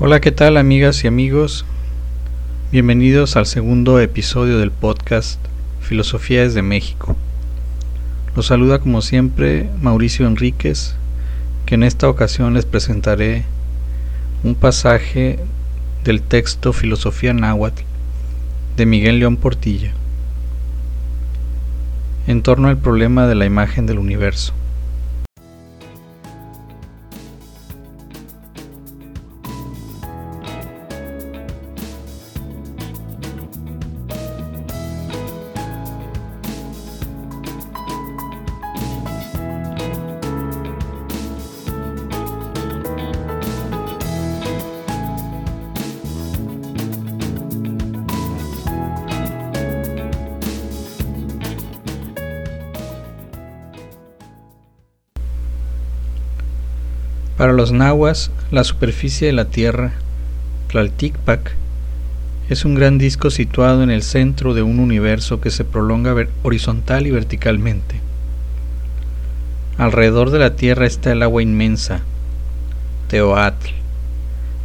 Hola, ¿qué tal amigas y amigos? Bienvenidos al segundo episodio del podcast Filosofía desde México. Los saluda como siempre Mauricio Enríquez, que en esta ocasión les presentaré un pasaje del texto Filosofía Náhuatl de Miguel León Portilla en torno al problema de la imagen del universo. Para los nahuas, la superficie de la Tierra, Tlalticpac, es un gran disco situado en el centro de un universo que se prolonga horizontal y verticalmente. Alrededor de la Tierra está el agua inmensa, Teoatl,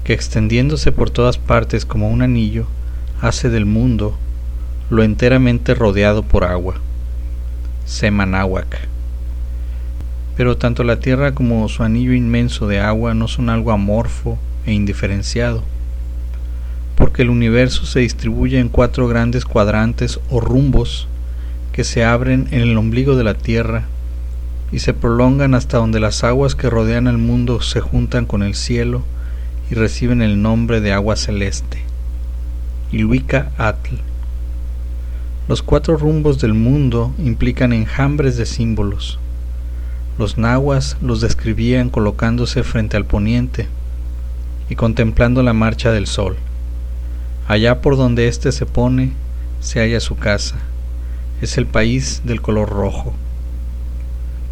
que extendiéndose por todas partes como un anillo, hace del mundo lo enteramente rodeado por agua, Semanahuac. Pero tanto la Tierra como su anillo inmenso de agua no son algo amorfo e indiferenciado, porque el universo se distribuye en cuatro grandes cuadrantes o rumbos que se abren en el ombligo de la Tierra y se prolongan hasta donde las aguas que rodean al mundo se juntan con el cielo y reciben el nombre de agua celeste. Iluica Atl. Los cuatro rumbos del mundo implican enjambres de símbolos los nahuas los describían colocándose frente al poniente y contemplando la marcha del sol. Allá por donde éste se pone, se halla su casa. Es el país del color rojo.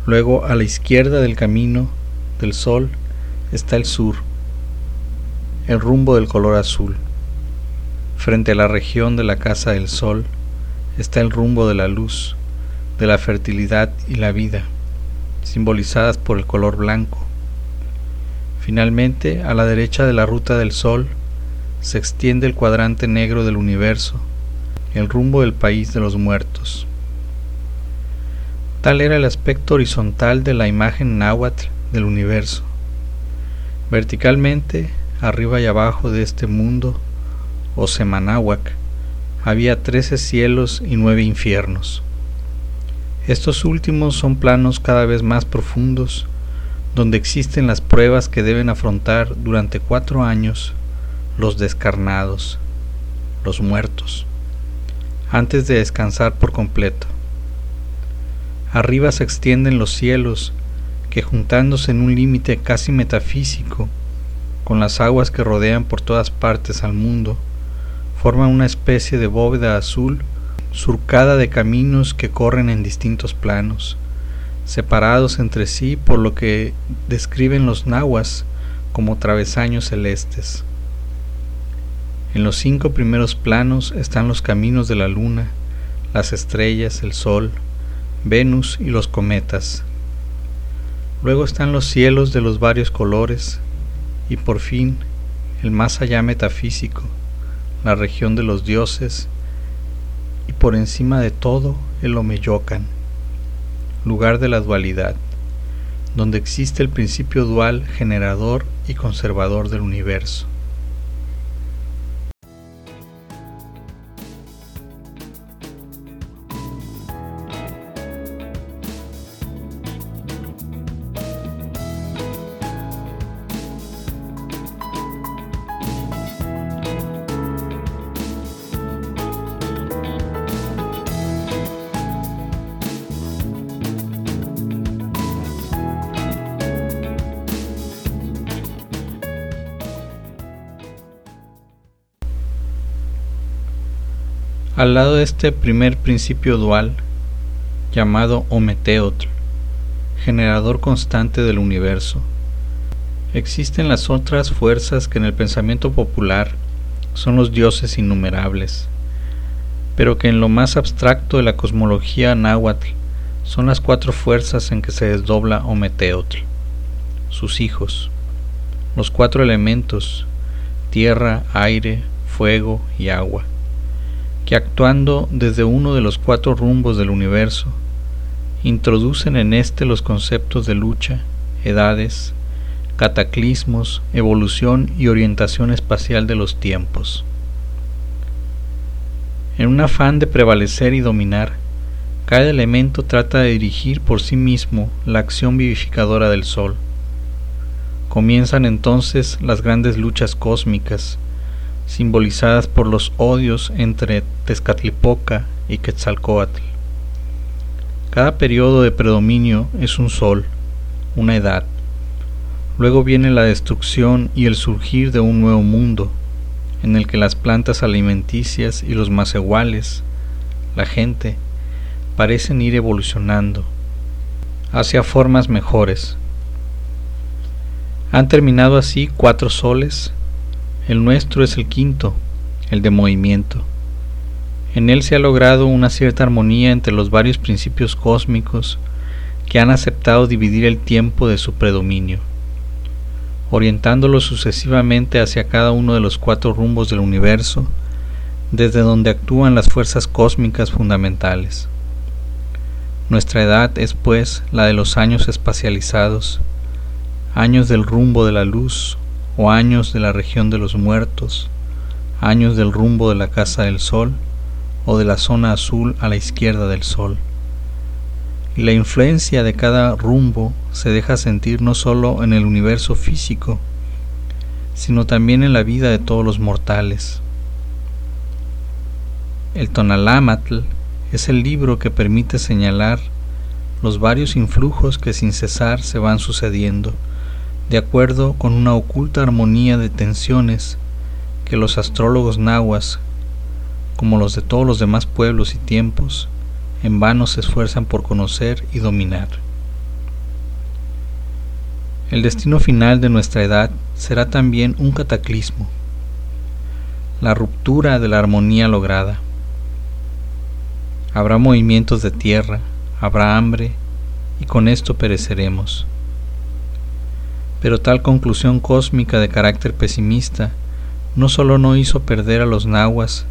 Luego, a la izquierda del camino del sol, está el sur, el rumbo del color azul. Frente a la región de la casa del sol, está el rumbo de la luz, de la fertilidad y la vida simbolizadas por el color blanco. Finalmente, a la derecha de la ruta del Sol, se extiende el cuadrante negro del universo, el rumbo del país de los muertos. Tal era el aspecto horizontal de la imagen náhuatl del universo. Verticalmente, arriba y abajo de este mundo, o Semanáhuac, había trece cielos y nueve infiernos. Estos últimos son planos cada vez más profundos, donde existen las pruebas que deben afrontar durante cuatro años los descarnados, los muertos, antes de descansar por completo. Arriba se extienden los cielos, que juntándose en un límite casi metafísico, con las aguas que rodean por todas partes al mundo, forman una especie de bóveda azul surcada de caminos que corren en distintos planos, separados entre sí por lo que describen los nahuas como travesaños celestes. En los cinco primeros planos están los caminos de la luna, las estrellas, el sol, Venus y los cometas. Luego están los cielos de los varios colores y por fin el más allá metafísico, la región de los dioses y por encima de todo el Omeyocan, lugar de la dualidad, donde existe el principio dual generador y conservador del universo. Al lado de este primer principio dual, llamado Ometeotl, generador constante del universo, existen las otras fuerzas que en el pensamiento popular son los dioses innumerables, pero que en lo más abstracto de la cosmología náhuatl son las cuatro fuerzas en que se desdobla Ometeotl, sus hijos, los cuatro elementos tierra, aire, fuego y agua, que actuando desde uno de los cuatro rumbos del universo, introducen en éste los conceptos de lucha, edades, cataclismos, evolución y orientación espacial de los tiempos. En un afán de prevalecer y dominar, cada elemento trata de dirigir por sí mismo la acción vivificadora del Sol. Comienzan entonces las grandes luchas cósmicas, simbolizadas por los odios entre Tezcatlipoca y Quetzalcoatl. Cada periodo de predominio es un sol, una edad. Luego viene la destrucción y el surgir de un nuevo mundo, en el que las plantas alimenticias y los iguales, la gente, parecen ir evolucionando hacia formas mejores. Han terminado así cuatro soles, el nuestro es el quinto, el de movimiento. En él se ha logrado una cierta armonía entre los varios principios cósmicos que han aceptado dividir el tiempo de su predominio, orientándolo sucesivamente hacia cada uno de los cuatro rumbos del universo, desde donde actúan las fuerzas cósmicas fundamentales. Nuestra edad es pues la de los años espacializados, años del rumbo de la luz o años de la región de los muertos, años del rumbo de la casa del sol, o de la zona azul a la izquierda del Sol. Y la influencia de cada rumbo se deja sentir no solo en el universo físico, sino también en la vida de todos los mortales. El Tonalámatl es el libro que permite señalar los varios influjos que sin cesar se van sucediendo, de acuerdo con una oculta armonía de tensiones que los astrólogos nahuas como los de todos los demás pueblos y tiempos, en vano se esfuerzan por conocer y dominar. El destino final de nuestra edad será también un cataclismo, la ruptura de la armonía lograda. Habrá movimientos de tierra, habrá hambre, y con esto pereceremos. Pero tal conclusión cósmica de carácter pesimista no solo no hizo perder a los nahuas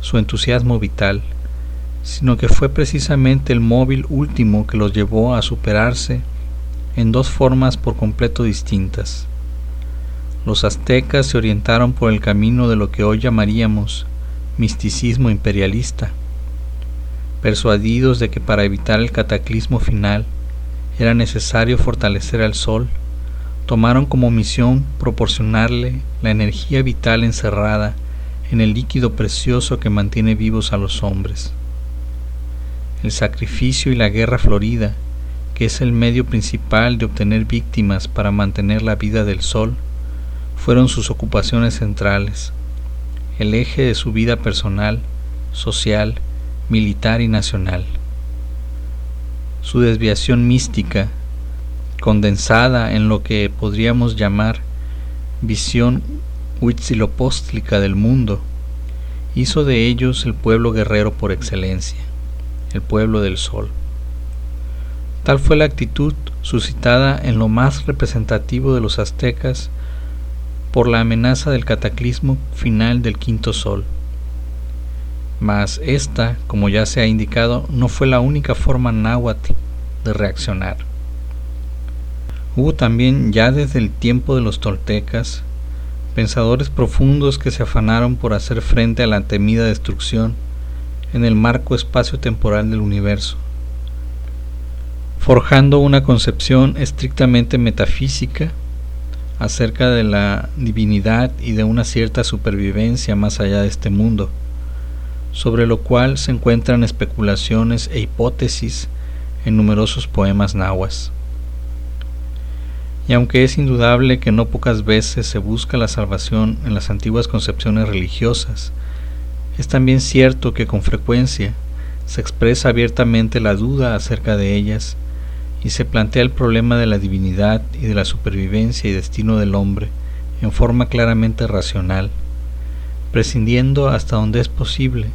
su entusiasmo vital, sino que fue precisamente el móvil último que los llevó a superarse en dos formas por completo distintas. Los aztecas se orientaron por el camino de lo que hoy llamaríamos misticismo imperialista, persuadidos de que para evitar el cataclismo final era necesario fortalecer al sol, tomaron como misión proporcionarle la energía vital encerrada en el líquido precioso que mantiene vivos a los hombres. El sacrificio y la guerra florida, que es el medio principal de obtener víctimas para mantener la vida del sol, fueron sus ocupaciones centrales, el eje de su vida personal, social, militar y nacional. Su desviación mística, condensada en lo que podríamos llamar visión huitzilopóstlica del mundo, hizo de ellos el pueblo guerrero por excelencia, el pueblo del sol. Tal fue la actitud suscitada en lo más representativo de los aztecas por la amenaza del cataclismo final del quinto sol. Mas esta, como ya se ha indicado, no fue la única forma náhuatl de reaccionar. Hubo también ya desde el tiempo de los toltecas pensadores profundos que se afanaron por hacer frente a la temida destrucción en el marco espacio-temporal del universo, forjando una concepción estrictamente metafísica acerca de la divinidad y de una cierta supervivencia más allá de este mundo, sobre lo cual se encuentran especulaciones e hipótesis en numerosos poemas nahuas. Y aunque es indudable que no pocas veces se busca la salvación en las antiguas concepciones religiosas, es también cierto que con frecuencia se expresa abiertamente la duda acerca de ellas y se plantea el problema de la divinidad y de la supervivencia y destino del hombre en forma claramente racional, prescindiendo hasta donde es posible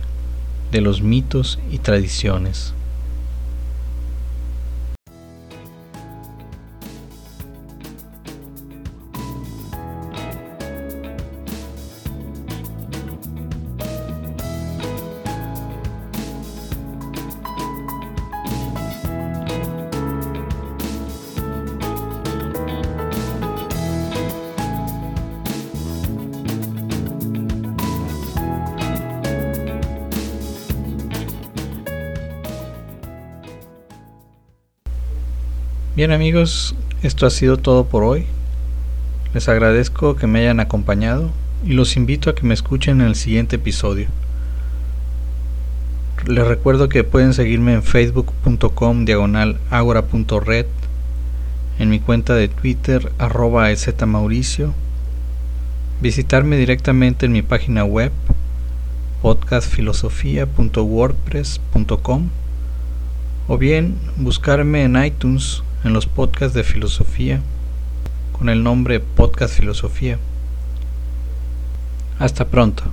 de los mitos y tradiciones. Bien amigos, esto ha sido todo por hoy. Les agradezco que me hayan acompañado y los invito a que me escuchen en el siguiente episodio. Les recuerdo que pueden seguirme en facebook.com diagonal agora.red, en mi cuenta de Twitter arroba mauricio, visitarme directamente en mi página web podcastfilosofía.wordpress.com o bien buscarme en iTunes en los podcasts de filosofía con el nombre Podcast Filosofía. Hasta pronto.